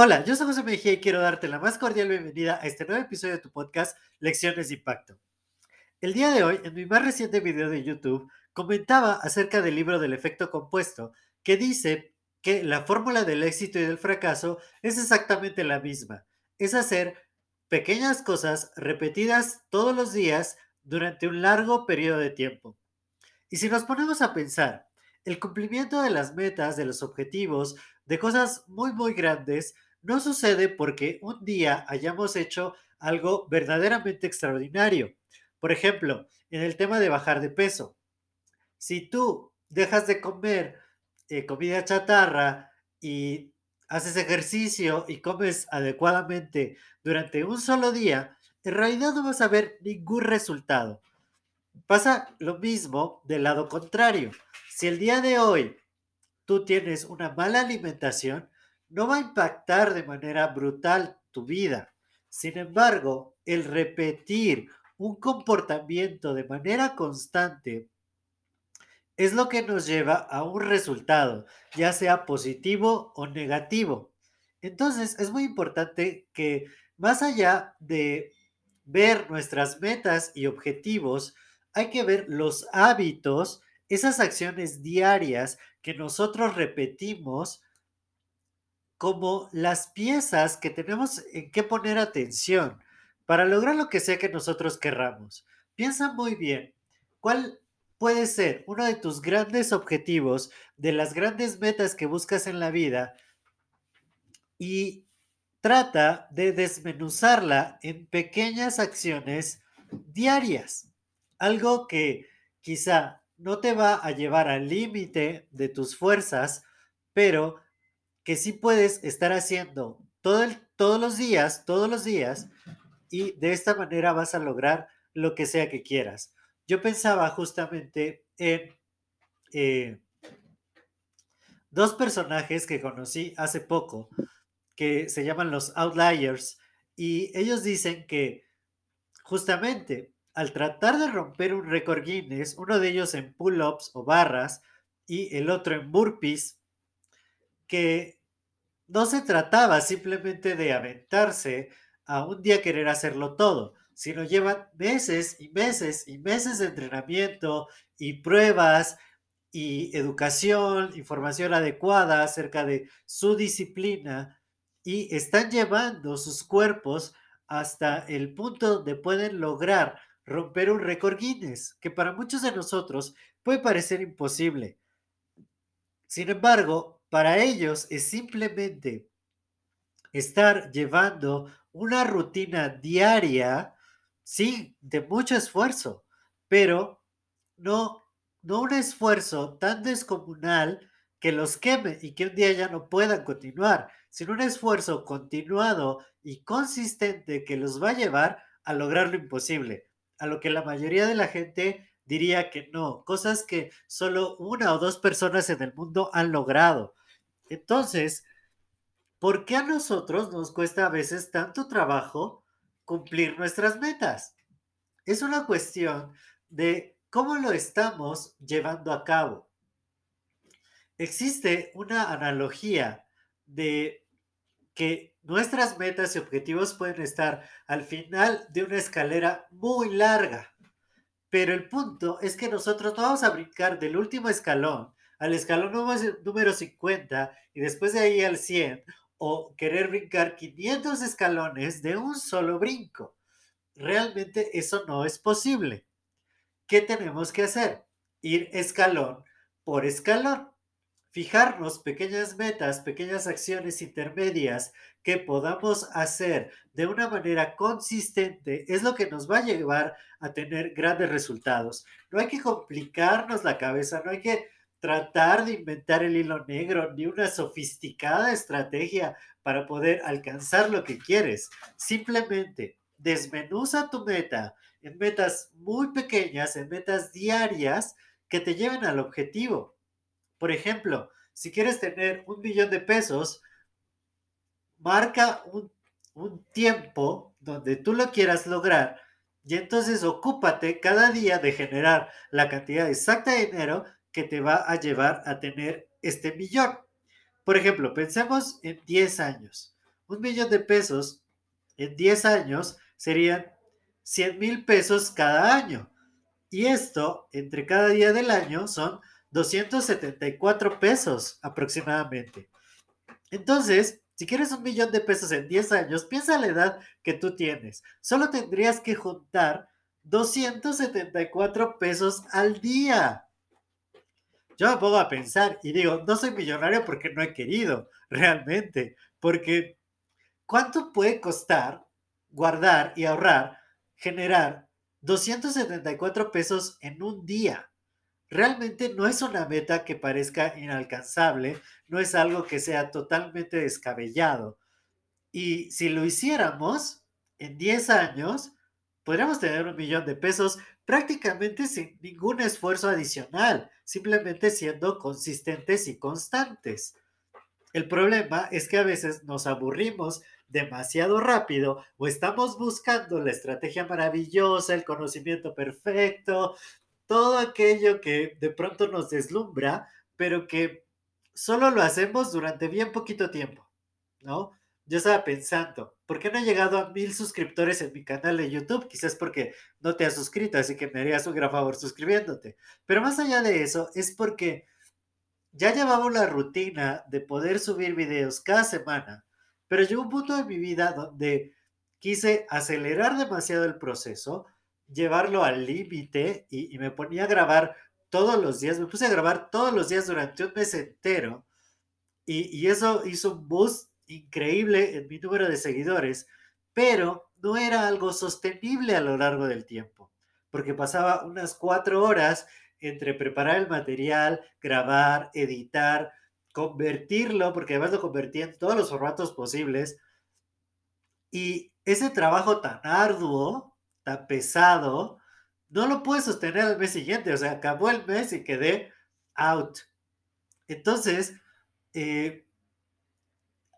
Hola, yo soy José Mejía y quiero darte la más cordial bienvenida a este nuevo episodio de tu podcast Lecciones de Impacto. El día de hoy, en mi más reciente video de YouTube, comentaba acerca del libro del efecto compuesto, que dice que la fórmula del éxito y del fracaso es exactamente la misma. Es hacer pequeñas cosas repetidas todos los días durante un largo periodo de tiempo. Y si nos ponemos a pensar, el cumplimiento de las metas, de los objetivos, de cosas muy, muy grandes, no sucede porque un día hayamos hecho algo verdaderamente extraordinario. Por ejemplo, en el tema de bajar de peso. Si tú dejas de comer eh, comida chatarra y haces ejercicio y comes adecuadamente durante un solo día, en realidad no vas a ver ningún resultado. Pasa lo mismo del lado contrario. Si el día de hoy tú tienes una mala alimentación, no va a impactar de manera brutal tu vida. Sin embargo, el repetir un comportamiento de manera constante es lo que nos lleva a un resultado, ya sea positivo o negativo. Entonces, es muy importante que más allá de ver nuestras metas y objetivos, hay que ver los hábitos, esas acciones diarias que nosotros repetimos como las piezas que tenemos en que poner atención para lograr lo que sea que nosotros querramos. Piensa muy bien, ¿cuál puede ser uno de tus grandes objetivos, de las grandes metas que buscas en la vida? Y trata de desmenuzarla en pequeñas acciones diarias. Algo que quizá no te va a llevar al límite de tus fuerzas, pero que sí puedes estar haciendo todo todos los días, todos los días, y de esta manera vas a lograr lo que sea que quieras. Yo pensaba justamente en eh, dos personajes que conocí hace poco, que se llaman los Outliers, y ellos dicen que justamente al tratar de romper un récord Guinness, uno de ellos en pull-ups o barras y el otro en burpees, que no se trataba simplemente de aventarse a un día querer hacerlo todo, sino llevan meses y meses y meses de entrenamiento y pruebas y educación, información adecuada acerca de su disciplina y están llevando sus cuerpos hasta el punto donde pueden lograr romper un récord Guinness, que para muchos de nosotros puede parecer imposible. Sin embargo, para ellos es simplemente estar llevando una rutina diaria, sí, de mucho esfuerzo, pero no, no un esfuerzo tan descomunal que los queme y que un día ya no puedan continuar, sino un esfuerzo continuado y consistente que los va a llevar a lograr lo imposible, a lo que la mayoría de la gente diría que no, cosas que solo una o dos personas en el mundo han logrado. Entonces, ¿por qué a nosotros nos cuesta a veces tanto trabajo cumplir nuestras metas? Es una cuestión de cómo lo estamos llevando a cabo. Existe una analogía de que nuestras metas y objetivos pueden estar al final de una escalera muy larga. Pero el punto es que nosotros no vamos a brincar del último escalón al escalón número 50 y después de ahí al 100 o querer brincar 500 escalones de un solo brinco. Realmente eso no es posible. ¿Qué tenemos que hacer? Ir escalón por escalón. Fijarnos pequeñas metas, pequeñas acciones intermedias que podamos hacer de una manera consistente es lo que nos va a llevar a tener grandes resultados. No hay que complicarnos la cabeza, no hay que tratar de inventar el hilo negro ni una sofisticada estrategia para poder alcanzar lo que quieres. Simplemente desmenuza tu meta en metas muy pequeñas, en metas diarias que te lleven al objetivo. Por ejemplo, si quieres tener un millón de pesos, marca un, un tiempo donde tú lo quieras lograr y entonces ocúpate cada día de generar la cantidad exacta de dinero que te va a llevar a tener este millón. Por ejemplo, pensemos en 10 años. Un millón de pesos en 10 años serían 100 mil pesos cada año. Y esto, entre cada día del año, son 274 pesos aproximadamente. Entonces, si quieres un millón de pesos en 10 años, piensa la edad que tú tienes. Solo tendrías que juntar 274 pesos al día. Yo me pongo a pensar y digo, no soy millonario porque no he querido, realmente. Porque, ¿cuánto puede costar guardar y ahorrar, generar 274 pesos en un día? Realmente no es una meta que parezca inalcanzable, no es algo que sea totalmente descabellado. Y si lo hiciéramos en 10 años, podríamos tener un millón de pesos prácticamente sin ningún esfuerzo adicional, simplemente siendo consistentes y constantes. El problema es que a veces nos aburrimos demasiado rápido o estamos buscando la estrategia maravillosa, el conocimiento perfecto, todo aquello que de pronto nos deslumbra, pero que solo lo hacemos durante bien poquito tiempo, ¿no? Yo estaba pensando, ¿por qué no he llegado a mil suscriptores en mi canal de YouTube? Quizás porque no te has suscrito, así que me harías un gran favor suscribiéndote. Pero más allá de eso, es porque ya llevaba la rutina de poder subir videos cada semana, pero llegó un punto de mi vida donde quise acelerar demasiado el proceso, llevarlo al límite y, me ponía a grabar todos los días, me puse a grabar todos los días durante un mes entero y, eso hizo un boost increíble en mi número de seguidores, pero no era algo sostenible a lo largo del tiempo, porque pasaba unas cuatro horas entre preparar el material, grabar, editar, convertirlo, porque además lo convertía en todos los formatos posibles. Y ese trabajo tan arduo pesado, no lo pude sostener al mes siguiente. O sea, acabó el mes y quedé out. Entonces, eh,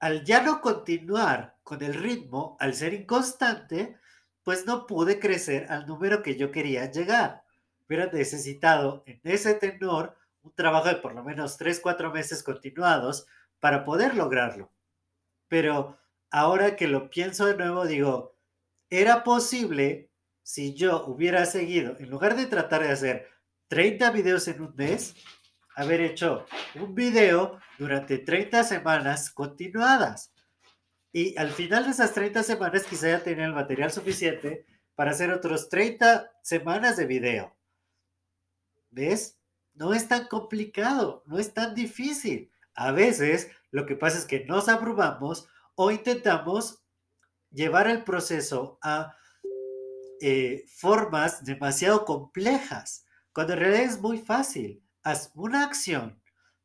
al ya no continuar con el ritmo, al ser inconstante, pues no pude crecer al número que yo quería llegar. Hubiera necesitado en ese tenor un trabajo de por lo menos 3, 4 meses continuados para poder lograrlo. Pero ahora que lo pienso de nuevo, digo, era posible si yo hubiera seguido, en lugar de tratar de hacer 30 videos en un mes, haber hecho un video durante 30 semanas continuadas. Y al final de esas 30 semanas quizá ya tenía el material suficiente para hacer otros 30 semanas de video. ¿Ves? No es tan complicado, no es tan difícil. A veces lo que pasa es que nos abrumamos o intentamos llevar el proceso a eh, formas demasiado complejas, cuando en realidad es muy fácil. Haz una acción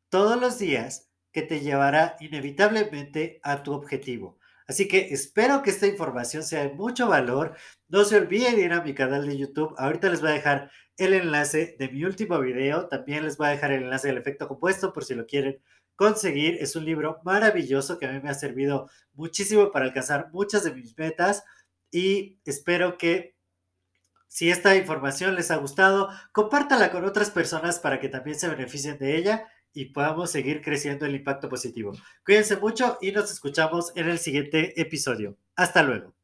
todos los días que te llevará inevitablemente a tu objetivo. Así que espero que esta información sea de mucho valor. No se olviden de ir a mi canal de YouTube. Ahorita les voy a dejar el enlace de mi último video. También les voy a dejar el enlace del efecto compuesto por si lo quieren conseguir. Es un libro maravilloso que a mí me ha servido muchísimo para alcanzar muchas de mis metas y espero que si esta información les ha gustado, compártala con otras personas para que también se beneficien de ella y podamos seguir creciendo el impacto positivo. Cuídense mucho y nos escuchamos en el siguiente episodio. Hasta luego.